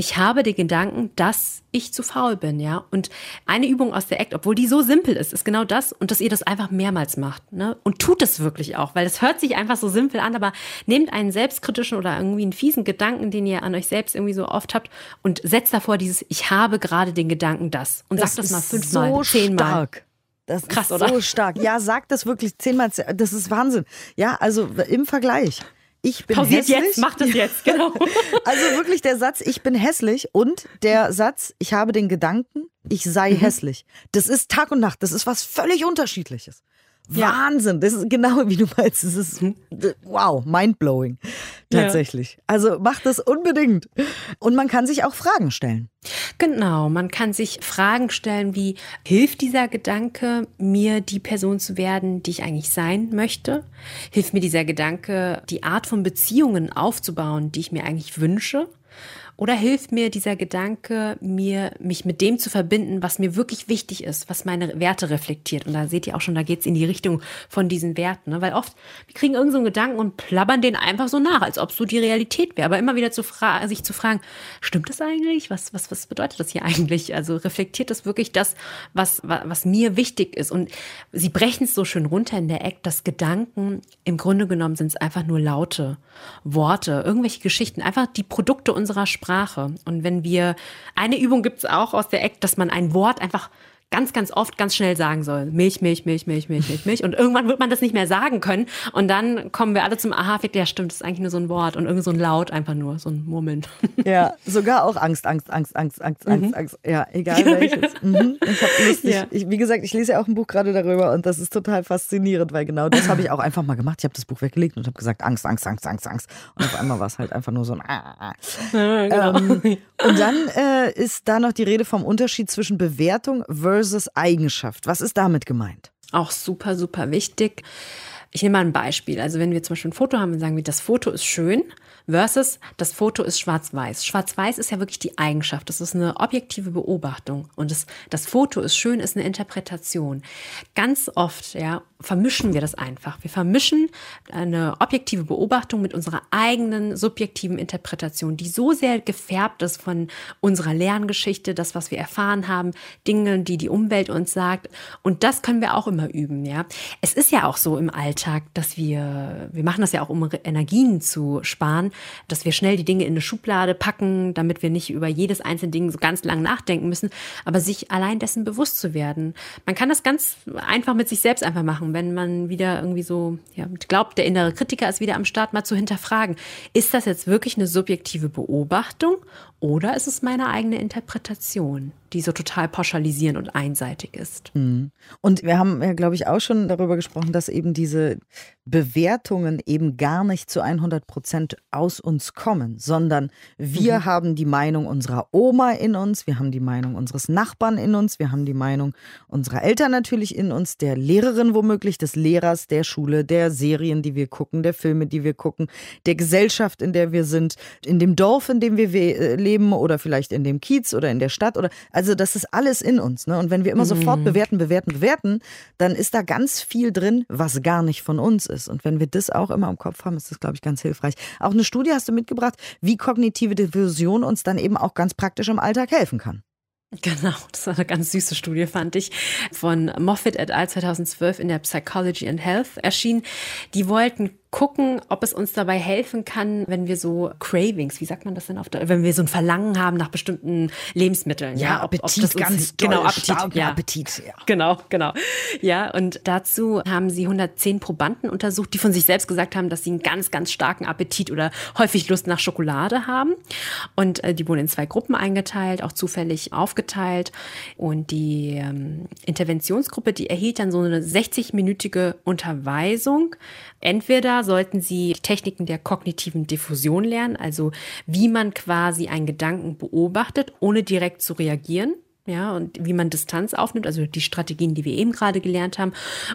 ich habe den Gedanken, dass ich zu faul bin, ja. Und eine Übung aus der Act, obwohl die so simpel ist, ist genau das und dass ihr das einfach mehrmals macht, ne? Und tut es wirklich auch, weil es hört sich einfach so simpel an, aber nehmt einen selbstkritischen oder irgendwie einen fiesen Gedanken, den ihr an euch selbst irgendwie so oft habt und setzt davor dieses, ich habe gerade den Gedanken, das. Und das sagt das mal fünfmal, so zehnmal. Stark. Das Krass, ist oder? so stark. Ja, sagt das wirklich zehnmal. Das ist Wahnsinn. Ja, also im Vergleich ich bin Pausiert hässlich. jetzt, macht es jetzt, genau. also wirklich der Satz, ich bin hässlich und der Satz, ich habe den Gedanken, ich sei mhm. hässlich. Das ist Tag und Nacht, das ist was völlig unterschiedliches. Wahnsinn, das ist genau wie du meinst. Das ist wow, mindblowing. Tatsächlich. Ja. Also macht das unbedingt. Und man kann sich auch Fragen stellen. Genau, man kann sich Fragen stellen wie, hilft dieser Gedanke, mir die Person zu werden, die ich eigentlich sein möchte? Hilft mir dieser Gedanke, die Art von Beziehungen aufzubauen, die ich mir eigentlich wünsche? Oder hilft mir dieser Gedanke, mir, mich mit dem zu verbinden, was mir wirklich wichtig ist, was meine Werte reflektiert. Und da seht ihr auch schon, da geht es in die Richtung von diesen Werten. Ne? Weil oft, wir kriegen irgendeinen so Gedanken und plappern den einfach so nach, als ob so die Realität wäre. Aber immer wieder zu sich zu fragen, stimmt das eigentlich? Was, was, was bedeutet das hier eigentlich? Also reflektiert das wirklich das, was, was, mir wichtig ist? Und sie brechen es so schön runter in der Act, dass Gedanken im Grunde genommen sind es einfach nur Laute, Worte, irgendwelche Geschichten, einfach die Produkte unserer Sprache. Und wenn wir, eine Übung gibt es auch aus der Act, dass man ein Wort einfach ganz, ganz oft ganz schnell sagen soll. Milch, Milch, Milch, Milch, Milch, Milch, Milch. Und irgendwann wird man das nicht mehr sagen können. Und dann kommen wir alle zum Aha-Effekt, ja stimmt, das ist eigentlich nur so ein Wort und irgendwie so ein Laut einfach nur, so ein Murmeln. Ja, sogar auch Angst, Angst, Angst, Angst, Angst, Angst, mhm. Angst. Ja, egal welches. Mhm. Ich habe lustig, ja. ich, wie gesagt, ich lese ja auch ein Buch gerade darüber und das ist total faszinierend, weil genau das habe ich auch einfach mal gemacht. Ich habe das Buch weggelegt und habe gesagt, Angst, Angst, Angst, Angst, Angst. Und auf einmal war es halt einfach nur so ein ah, ah. Ja, genau. ähm, Und dann äh, ist da noch die Rede vom Unterschied zwischen Bewertung versus Eigenschaft. Eigenschaft. Was ist damit gemeint? Auch super, super wichtig. Ich nehme mal ein Beispiel. Also wenn wir zum Beispiel ein Foto haben und sagen das Foto ist schön, versus das Foto ist schwarz-weiß. Schwarz-weiß ist ja wirklich die Eigenschaft. Das ist eine objektive Beobachtung. Und das, das Foto ist schön, ist eine Interpretation. Ganz oft, ja, vermischen wir das einfach. Wir vermischen eine objektive Beobachtung mit unserer eigenen subjektiven Interpretation, die so sehr gefärbt ist von unserer Lerngeschichte, das, was wir erfahren haben, Dinge, die die Umwelt uns sagt. Und das können wir auch immer üben, ja. Es ist ja auch so im Alltag, dass wir, wir machen das ja auch, um Energien zu sparen, dass wir schnell die Dinge in eine Schublade packen, damit wir nicht über jedes einzelne Ding so ganz lang nachdenken müssen, aber sich allein dessen bewusst zu werden. Man kann das ganz einfach mit sich selbst einfach machen, wenn man wieder irgendwie so ja, glaubt, der innere Kritiker ist wieder am Start, mal zu hinterfragen, ist das jetzt wirklich eine subjektive Beobachtung oder ist es meine eigene Interpretation, die so total pauschalisierend und einseitig ist? Mhm. Und wir haben ja, glaube ich, auch schon darüber gesprochen, dass eben diese Bewertungen eben gar nicht zu 100 Prozent aus uns kommen, sondern wir mhm. haben die Meinung unserer Oma in uns, wir haben die Meinung unseres Nachbarn in uns, wir haben die Meinung unserer Eltern natürlich in uns, der Lehrerin womöglich, des Lehrers, der Schule, der Serien, die wir gucken, der Filme, die wir gucken, der Gesellschaft, in der wir sind, in dem Dorf, in dem wir leben leben oder vielleicht in dem Kiez oder in der Stadt oder also das ist alles in uns. Ne? Und wenn wir immer mhm. sofort bewerten, bewerten, bewerten, dann ist da ganz viel drin, was gar nicht von uns ist. Und wenn wir das auch immer im Kopf haben, ist das, glaube ich, ganz hilfreich. Auch eine Studie hast du mitgebracht, wie kognitive Diffusion uns dann eben auch ganz praktisch im Alltag helfen kann. Genau, das war eine ganz süße Studie, fand ich, von Moffitt et al. 2012 in der Psychology and Health erschienen. Die wollten gucken, ob es uns dabei helfen kann, wenn wir so Cravings, wie sagt man das denn auf der, wenn wir so ein Verlangen haben nach bestimmten Lebensmitteln. Ja, ja ob, Appetit, ob ganz doll, genau, Appetit, ja. Appetit, ja. Genau, genau. Ja, und dazu haben sie 110 Probanden untersucht, die von sich selbst gesagt haben, dass sie einen ganz, ganz starken Appetit oder häufig Lust nach Schokolade haben. Und äh, die wurden in zwei Gruppen eingeteilt, auch zufällig aufgeteilt. Und die ähm, Interventionsgruppe, die erhielt dann so eine 60-minütige Unterweisung. Entweder sollten Sie Techniken der kognitiven Diffusion lernen, also wie man quasi einen Gedanken beobachtet, ohne direkt zu reagieren ja, und wie man Distanz aufnimmt, also die Strategien, die wir eben gerade gelernt haben.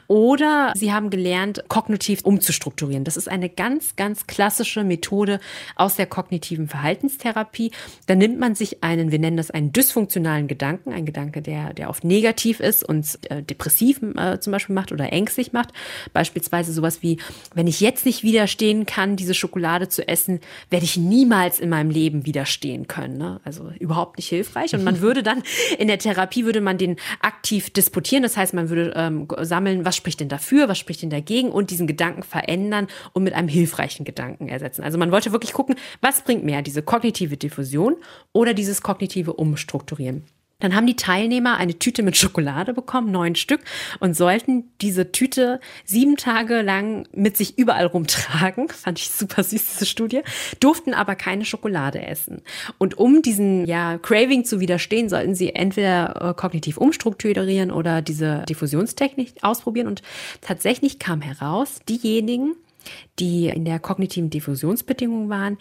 Oder sie haben gelernt, kognitiv umzustrukturieren. Das ist eine ganz, ganz klassische Methode aus der kognitiven Verhaltenstherapie. Da nimmt man sich einen, wir nennen das einen dysfunktionalen Gedanken, ein Gedanke, der, der oft negativ ist und äh, depressiv äh, zum Beispiel macht oder ängstlich macht. Beispielsweise sowas wie, wenn ich jetzt nicht widerstehen kann, diese Schokolade zu essen, werde ich niemals in meinem Leben widerstehen können. Ne? Also überhaupt nicht hilfreich. Und man würde dann in der Therapie würde man den aktiv disputieren. Das heißt, man würde ähm, sammeln, was spricht denn dafür, was spricht denn dagegen und diesen Gedanken verändern und mit einem hilfreichen Gedanken ersetzen. Also man wollte wirklich gucken, was bringt mehr, diese kognitive Diffusion oder dieses kognitive Umstrukturieren. Dann haben die Teilnehmer eine Tüte mit Schokolade bekommen, neun Stück, und sollten diese Tüte sieben Tage lang mit sich überall rumtragen. Fand ich super süß, diese Studie. Durften aber keine Schokolade essen. Und um diesen ja, Craving zu widerstehen, sollten sie entweder äh, kognitiv umstrukturieren oder diese Diffusionstechnik ausprobieren. Und tatsächlich kam heraus, diejenigen, die in der kognitiven Diffusionsbedingung waren,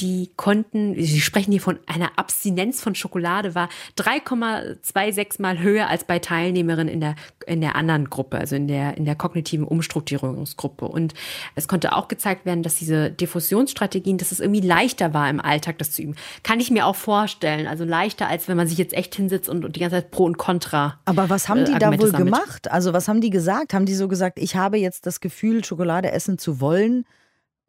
die konnten, Sie sprechen hier von einer Abstinenz von Schokolade, war 3,26 mal höher als bei Teilnehmerinnen in der, in der anderen Gruppe, also in der, in der kognitiven Umstrukturierungsgruppe. Und es konnte auch gezeigt werden, dass diese Diffusionsstrategien, dass es irgendwie leichter war im Alltag, das zu üben. Kann ich mir auch vorstellen. Also leichter, als wenn man sich jetzt echt hinsetzt und, und die ganze Zeit Pro und Contra. Aber was haben die äh, da wohl gemacht? Also was haben die gesagt? Haben die so gesagt, ich habe jetzt das Gefühl, Schokolade essen zu wollen?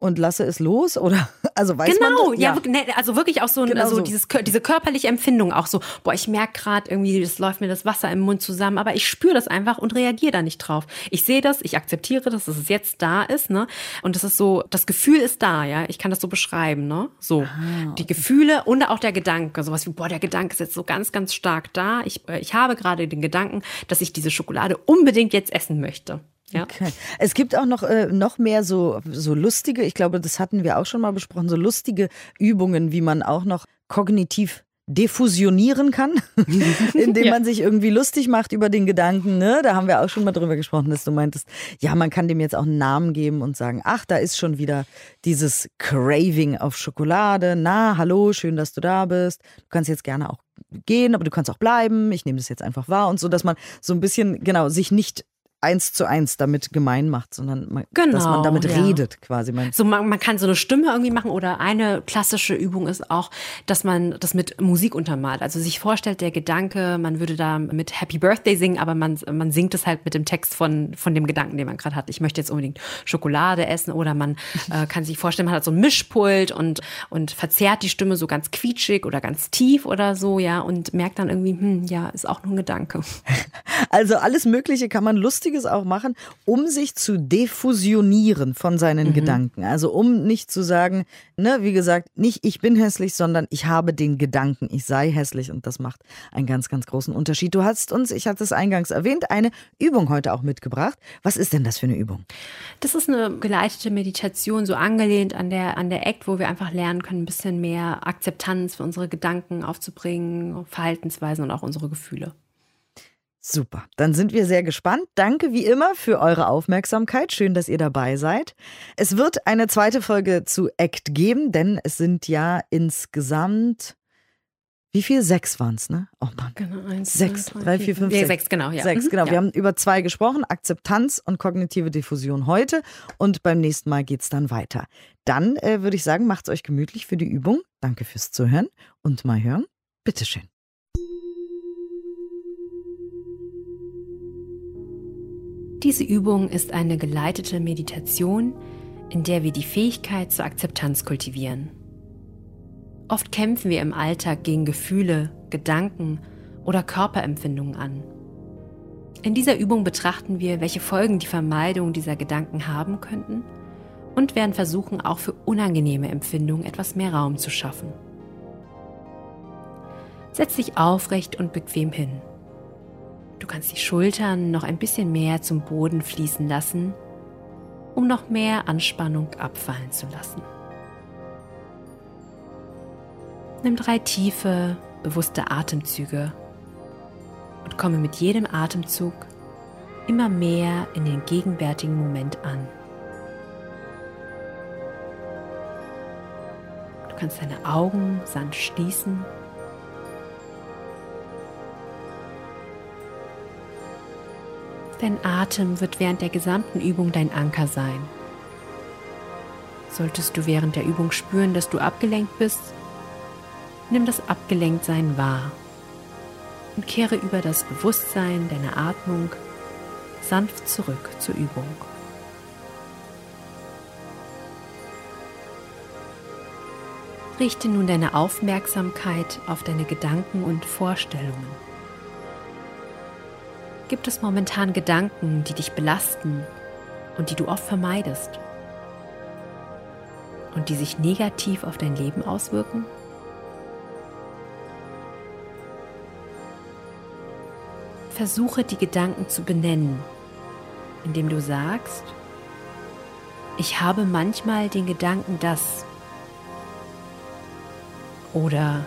Und lasse es los oder also weiß genau, man ja, ja also wirklich auch so, genau so, so. Dieses, diese körperliche Empfindung auch so, boah, ich merke gerade irgendwie, es läuft mir das Wasser im Mund zusammen, aber ich spüre das einfach und reagiere da nicht drauf. Ich sehe das, ich akzeptiere das, dass es jetzt da ist, ne? Und das ist so, das Gefühl ist da, ja, ich kann das so beschreiben, ne? So, ah, die Gefühle und auch der Gedanke, sowas wie, boah, der Gedanke ist jetzt so ganz, ganz stark da. Ich, äh, ich habe gerade den Gedanken, dass ich diese Schokolade unbedingt jetzt essen möchte. Ja. Okay. Es gibt auch noch, äh, noch mehr so, so lustige, ich glaube, das hatten wir auch schon mal besprochen, so lustige Übungen, wie man auch noch kognitiv defusionieren kann, indem ja. man sich irgendwie lustig macht über den Gedanken. Ne? Da haben wir auch schon mal drüber gesprochen, dass du meintest, ja, man kann dem jetzt auch einen Namen geben und sagen, ach, da ist schon wieder dieses Craving auf Schokolade. Na, hallo, schön, dass du da bist. Du kannst jetzt gerne auch gehen, aber du kannst auch bleiben. Ich nehme das jetzt einfach wahr und so, dass man so ein bisschen, genau, sich nicht eins zu eins damit gemein macht, sondern man, genau, dass man damit ja. redet quasi. so man, man kann so eine Stimme irgendwie machen oder eine klassische Übung ist auch, dass man das mit Musik untermalt. Also sich vorstellt, der Gedanke, man würde da mit Happy Birthday singen, aber man, man singt es halt mit dem Text von, von dem Gedanken, den man gerade hat. Ich möchte jetzt unbedingt Schokolade essen oder man äh, kann sich vorstellen, man hat so ein Mischpult und, und verzerrt die Stimme so ganz quietschig oder ganz tief oder so, ja, und merkt dann irgendwie, hm, ja, ist auch nur ein Gedanke. Also alles Mögliche kann man lustig Wichtiges auch machen, um sich zu defusionieren von seinen mhm. Gedanken. Also um nicht zu sagen, ne, wie gesagt, nicht ich bin hässlich, sondern ich habe den Gedanken, ich sei hässlich und das macht einen ganz, ganz großen Unterschied. Du hast uns, ich hatte es eingangs erwähnt, eine Übung heute auch mitgebracht. Was ist denn das für eine Übung? Das ist eine geleitete Meditation, so angelehnt an der, an der Act, wo wir einfach lernen können, ein bisschen mehr Akzeptanz für unsere Gedanken aufzubringen, Verhaltensweisen und auch unsere Gefühle. Super, dann sind wir sehr gespannt. Danke wie immer für eure Aufmerksamkeit. Schön, dass ihr dabei seid. Es wird eine zweite Folge zu ACT geben, denn es sind ja insgesamt wie viel? Sechs waren es, ne? Oh Mann. Genau, eins, sechs, zwei, drei, vier, fünf, sechs. sechs, genau, ja. Sechs, mhm, genau. Ja. Wir haben über zwei gesprochen, Akzeptanz und kognitive Diffusion heute. Und beim nächsten Mal geht es dann weiter. Dann äh, würde ich sagen, macht's euch gemütlich für die Übung. Danke fürs Zuhören und mal hören. Bitteschön. Diese Übung ist eine geleitete Meditation, in der wir die Fähigkeit zur Akzeptanz kultivieren. Oft kämpfen wir im Alltag gegen Gefühle, Gedanken oder Körperempfindungen an. In dieser Übung betrachten wir, welche Folgen die Vermeidung dieser Gedanken haben könnten und werden versuchen, auch für unangenehme Empfindungen etwas mehr Raum zu schaffen. Setz dich aufrecht und bequem hin. Du kannst die Schultern noch ein bisschen mehr zum Boden fließen lassen, um noch mehr Anspannung abfallen zu lassen. Nimm drei tiefe, bewusste Atemzüge und komme mit jedem Atemzug immer mehr in den gegenwärtigen Moment an. Du kannst deine Augen sanft schließen Dein Atem wird während der gesamten Übung dein Anker sein. Solltest du während der Übung spüren, dass du abgelenkt bist, nimm das Abgelenktsein wahr und kehre über das Bewusstsein deiner Atmung sanft zurück zur Übung. Richte nun deine Aufmerksamkeit auf deine Gedanken und Vorstellungen. Gibt es momentan Gedanken, die dich belasten und die du oft vermeidest und die sich negativ auf dein Leben auswirken? Versuche die Gedanken zu benennen, indem du sagst, ich habe manchmal den Gedanken das oder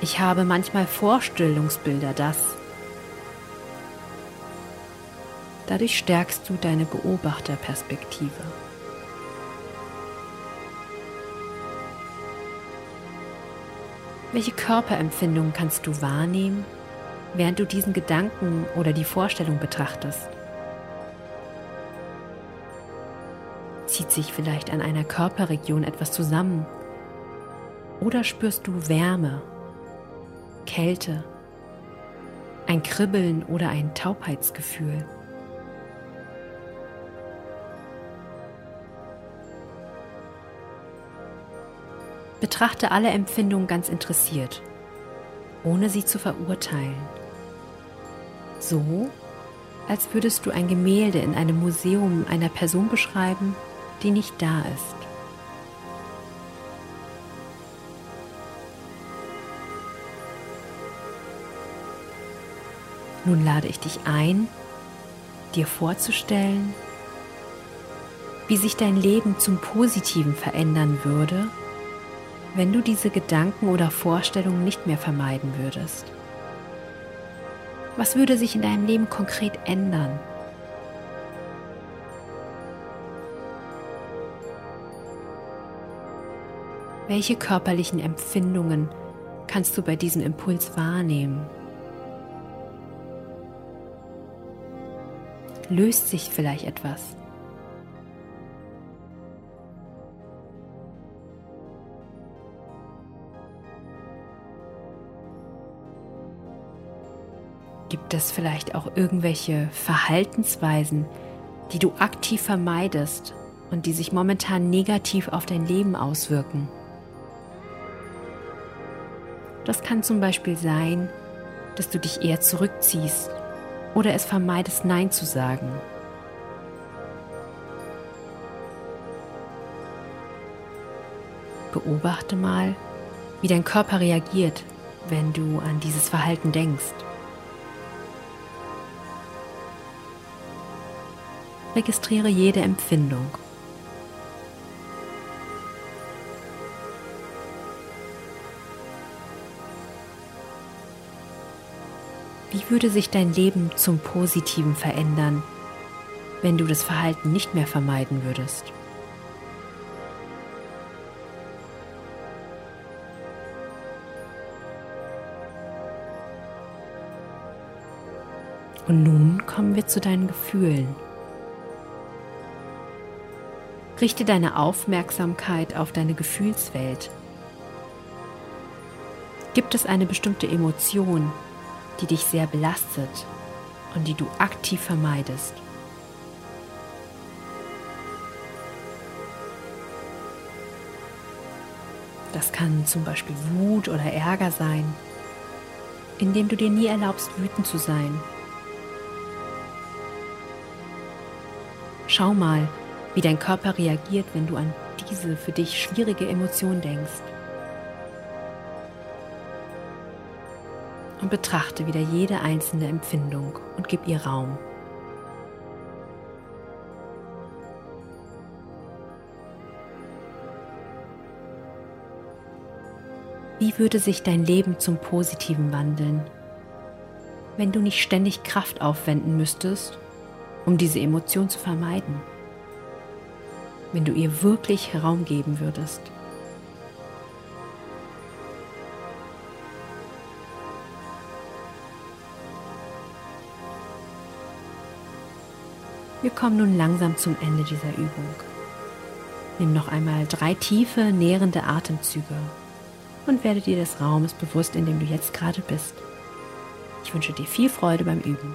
ich habe manchmal Vorstellungsbilder das. Dadurch stärkst du deine Beobachterperspektive. Welche Körperempfindungen kannst du wahrnehmen, während du diesen Gedanken oder die Vorstellung betrachtest? Zieht sich vielleicht an einer Körperregion etwas zusammen? Oder spürst du Wärme, Kälte, ein Kribbeln oder ein Taubheitsgefühl? Betrachte alle Empfindungen ganz interessiert, ohne sie zu verurteilen. So, als würdest du ein Gemälde in einem Museum einer Person beschreiben, die nicht da ist. Nun lade ich dich ein, dir vorzustellen, wie sich dein Leben zum Positiven verändern würde, wenn du diese Gedanken oder Vorstellungen nicht mehr vermeiden würdest? Was würde sich in deinem Leben konkret ändern? Welche körperlichen Empfindungen kannst du bei diesem Impuls wahrnehmen? Löst sich vielleicht etwas? Gibt es vielleicht auch irgendwelche Verhaltensweisen, die du aktiv vermeidest und die sich momentan negativ auf dein Leben auswirken? Das kann zum Beispiel sein, dass du dich eher zurückziehst oder es vermeidest, Nein zu sagen. Beobachte mal, wie dein Körper reagiert, wenn du an dieses Verhalten denkst. Registriere jede Empfindung. Wie würde sich dein Leben zum Positiven verändern, wenn du das Verhalten nicht mehr vermeiden würdest? Und nun kommen wir zu deinen Gefühlen. Richte deine Aufmerksamkeit auf deine Gefühlswelt. Gibt es eine bestimmte Emotion, die dich sehr belastet und die du aktiv vermeidest? Das kann zum Beispiel Wut oder Ärger sein, indem du dir nie erlaubst, wütend zu sein. Schau mal, wie dein Körper reagiert, wenn du an diese für dich schwierige Emotion denkst. Und betrachte wieder jede einzelne Empfindung und gib ihr Raum. Wie würde sich dein Leben zum Positiven wandeln, wenn du nicht ständig Kraft aufwenden müsstest, um diese Emotion zu vermeiden? Wenn du ihr wirklich Raum geben würdest. Wir kommen nun langsam zum Ende dieser Übung. Nimm noch einmal drei tiefe, nährende Atemzüge und werde dir des Raumes bewusst, in dem du jetzt gerade bist. Ich wünsche dir viel Freude beim Üben.